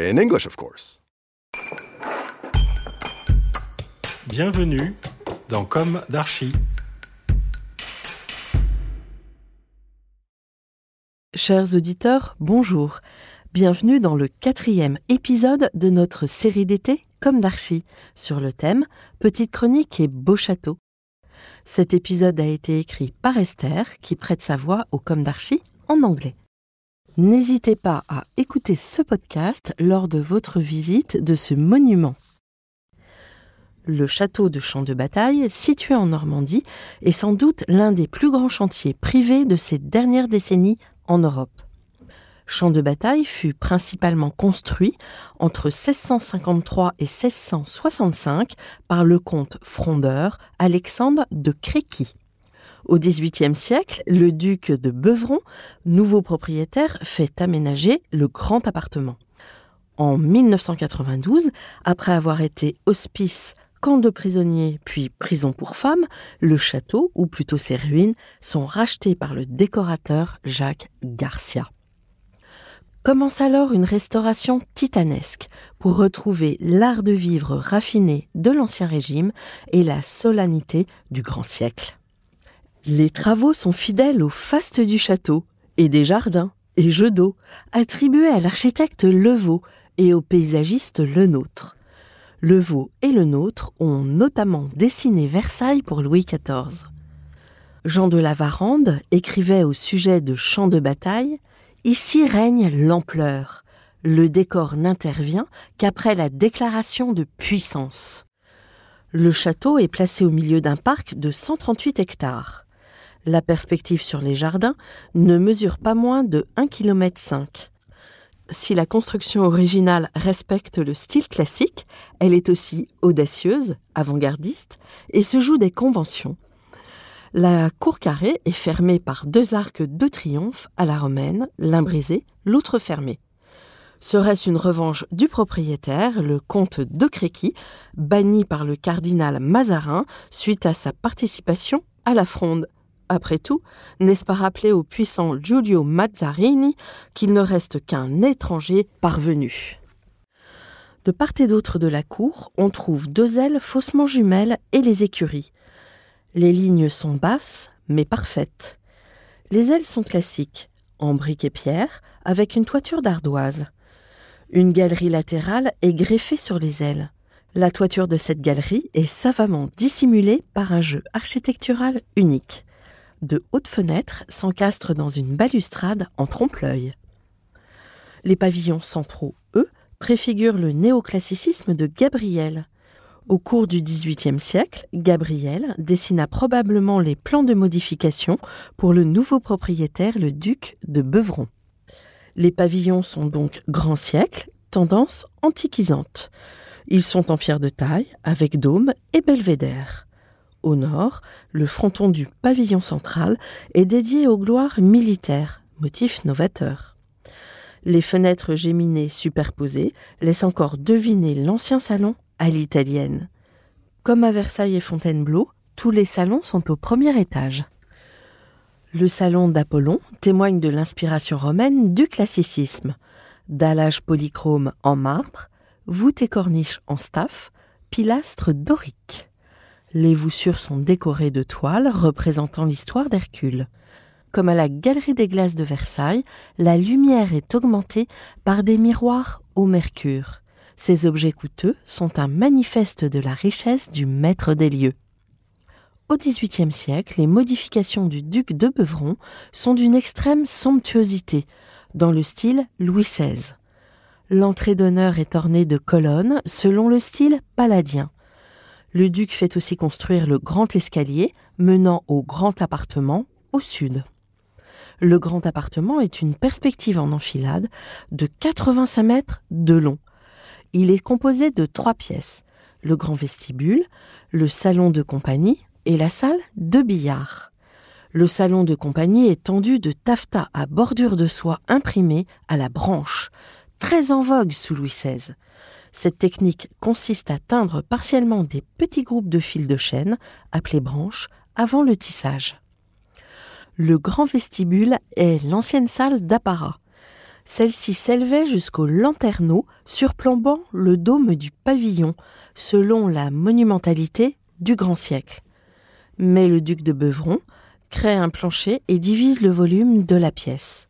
In English, of course. Bienvenue dans Comme d'Archi. Chers auditeurs, bonjour. Bienvenue dans le quatrième épisode de notre série d'été Comme d'Archi sur le thème Petite chronique et beau château. Cet épisode a été écrit par Esther qui prête sa voix au Comme d'Archi en anglais. N'hésitez pas à écouter ce podcast lors de votre visite de ce monument. Le château de Champ de Bataille, situé en Normandie, est sans doute l'un des plus grands chantiers privés de ces dernières décennies en Europe. Champ de Bataille fut principalement construit entre 1653 et 1665 par le comte frondeur Alexandre de Créqui. Au XVIIIe siècle, le duc de Beuvron, nouveau propriétaire, fait aménager le grand appartement. En 1992, après avoir été hospice, camp de prisonniers puis prison pour femmes, le château, ou plutôt ses ruines, sont rachetés par le décorateur Jacques Garcia. Commence alors une restauration titanesque pour retrouver l'art de vivre raffiné de l'Ancien Régime et la solennité du grand siècle. Les travaux sont fidèles au faste du château et des jardins et jeux d'eau attribués à l'architecte Levaux et au paysagiste Lenôtre. Levaux et Lenôtre ont notamment dessiné Versailles pour Louis XIV. Jean de la Varande écrivait au sujet de champs de bataille Ici règne l'ampleur. Le décor n'intervient qu'après la déclaration de puissance. Le château est placé au milieu d'un parc de 138 hectares. La perspective sur les jardins ne mesure pas moins de 1,5 km. Si la construction originale respecte le style classique, elle est aussi audacieuse, avant-gardiste, et se joue des conventions. La cour carrée est fermée par deux arcs de triomphe à la romaine, l'un brisé, l'autre fermé. Serait-ce une revanche du propriétaire, le comte de Créqui, banni par le cardinal Mazarin suite à sa participation à la fronde? Après tout, n'est-ce pas rappeler au puissant Giulio Mazzarini qu'il ne reste qu'un étranger parvenu? De part et d'autre de la cour, on trouve deux ailes faussement jumelles et les écuries. Les lignes sont basses, mais parfaites. Les ailes sont classiques, en briques et pierre, avec une toiture d'ardoise. Une galerie latérale est greffée sur les ailes. La toiture de cette galerie est savamment dissimulée par un jeu architectural unique de hautes fenêtres s'encastrent dans une balustrade en trompe-l'œil. Les pavillons centraux, eux, préfigurent le néoclassicisme de Gabriel. Au cours du XVIIIe siècle, Gabriel dessina probablement les plans de modification pour le nouveau propriétaire, le duc de Beuvron. Les pavillons sont donc grand siècle, tendance antiquisante. Ils sont en pierre de taille, avec dôme et belvédère. Au nord, le fronton du pavillon central est dédié aux gloires militaires, motif novateur. Les fenêtres géminées superposées laissent encore deviner l'ancien salon à l'italienne. Comme à Versailles et Fontainebleau, tous les salons sont au premier étage. Le salon d'Apollon témoigne de l'inspiration romaine du classicisme. Dallage polychrome en marbre, voûte et corniche en staff, pilastres doriques. Les voussures sont décorées de toiles représentant l'histoire d'Hercule. comme à la Galerie des Glaces de Versailles, la lumière est augmentée par des miroirs au mercure. Ces objets coûteux sont un manifeste de la richesse du maître des lieux. Au XVIIIe siècle, les modifications du duc de Beuvron sont d'une extrême somptuosité, dans le style Louis XVI. L'entrée d'honneur est ornée de colonnes selon le style paladien. Le duc fait aussi construire le grand escalier menant au grand appartement au sud. Le grand appartement est une perspective en enfilade de 85 mètres de long. Il est composé de trois pièces, le grand vestibule, le salon de compagnie et la salle de billard. Le salon de compagnie est tendu de taffetas à bordure de soie imprimée à la branche, très en vogue sous Louis XVI. Cette technique consiste à teindre partiellement des petits groupes de fils de chêne, appelés branches, avant le tissage. Le grand vestibule est l'ancienne salle d'apparat. Celle-ci s'élevait jusqu'au lanterneau surplombant le dôme du pavillon, selon la monumentalité du grand siècle. Mais le duc de Beuvron crée un plancher et divise le volume de la pièce.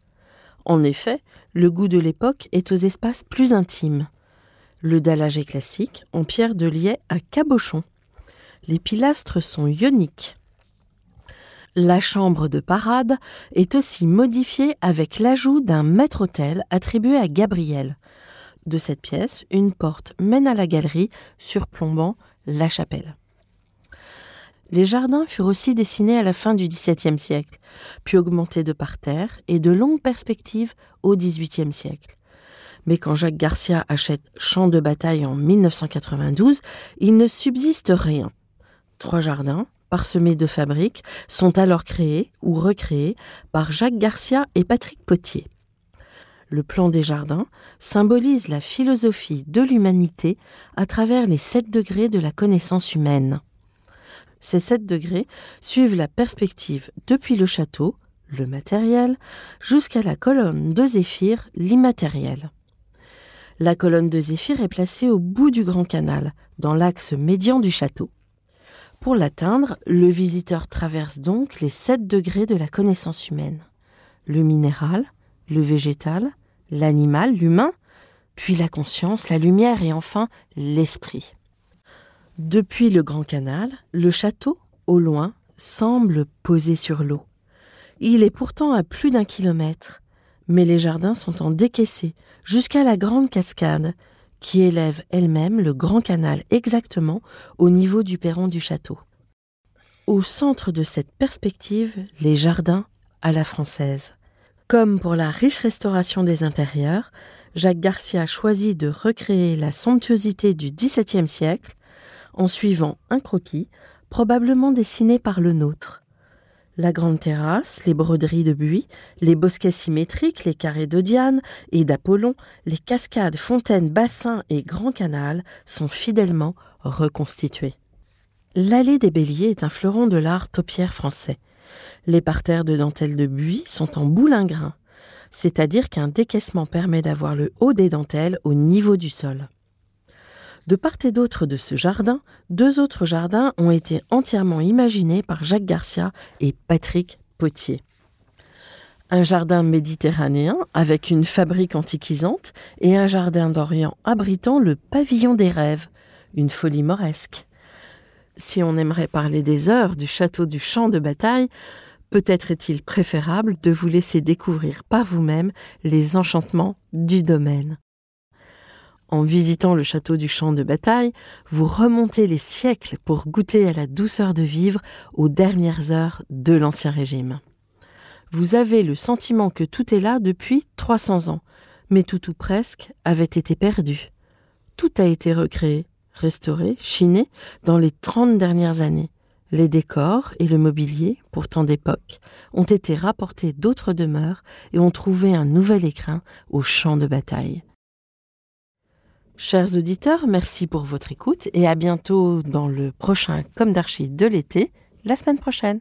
En effet, le goût de l'époque est aux espaces plus intimes. Le dallage est classique, en pierre de liais à cabochon. Les pilastres sont ioniques. La chambre de parade est aussi modifiée avec l'ajout d'un maître-autel attribué à Gabriel. De cette pièce, une porte mène à la galerie surplombant la chapelle. Les jardins furent aussi dessinés à la fin du XVIIe siècle, puis augmentés de parterres et de longues perspectives au XVIIIe siècle. Mais quand Jacques Garcia achète Champ de bataille en 1992, il ne subsiste rien. Trois jardins, parsemés de fabriques, sont alors créés ou recréés par Jacques Garcia et Patrick Potier. Le plan des jardins symbolise la philosophie de l'humanité à travers les sept degrés de la connaissance humaine. Ces 7 degrés suivent la perspective depuis le château, le matériel, jusqu'à la colonne de Zéphyr, l'immatériel. La colonne de Zéphyr est placée au bout du grand canal, dans l'axe médian du château. Pour l'atteindre, le visiteur traverse donc les sept degrés de la connaissance humaine. Le minéral, le végétal, l'animal, l'humain, puis la conscience, la lumière et enfin l'esprit. Depuis le Grand Canal, le château, au loin, semble posé sur l'eau. Il est pourtant à plus d'un kilomètre, mais les jardins sont en décaissé jusqu'à la grande cascade, qui élève elle-même le Grand Canal exactement au niveau du perron du château. Au centre de cette perspective, les jardins à la française. Comme pour la riche restauration des intérieurs, Jacques Garcia choisit de recréer la somptuosité du XVIIe siècle en suivant un croquis, probablement dessiné par le nôtre. La grande terrasse, les broderies de buis, les bosquets symétriques, les carrés de Diane et d'Apollon, les cascades, fontaines, bassins et grands canals sont fidèlement reconstitués. L'allée des Béliers est un fleuron de l'art taupière français. Les parterres de dentelles de buis sont en boulingrin, c'est-à-dire qu'un décaissement permet d'avoir le haut des dentelles au niveau du sol. De part et d'autre de ce jardin, deux autres jardins ont été entièrement imaginés par Jacques Garcia et Patrick Potier. Un jardin méditerranéen avec une fabrique antiquisante et un jardin d'Orient abritant le pavillon des rêves, une folie moresque. Si on aimerait parler des heures du château du champ de bataille, peut-être est-il préférable de vous laisser découvrir par vous-même les enchantements du domaine. En visitant le château du champ de bataille, vous remontez les siècles pour goûter à la douceur de vivre aux dernières heures de l'Ancien Régime. Vous avez le sentiment que tout est là depuis 300 ans, mais tout ou presque avait été perdu. Tout a été recréé, restauré, chiné dans les 30 dernières années. Les décors et le mobilier, pourtant d'époque, ont été rapportés d'autres demeures et ont trouvé un nouvel écrin au champ de bataille. Chers auditeurs, merci pour votre écoute et à bientôt dans le prochain Comme d'Archie de l'été, la semaine prochaine.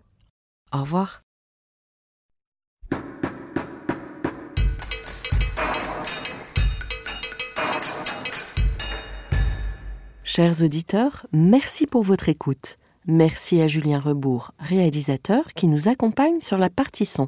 Au revoir. Chers auditeurs, merci pour votre écoute. Merci à Julien Rebourg, réalisateur, qui nous accompagne sur la partie son.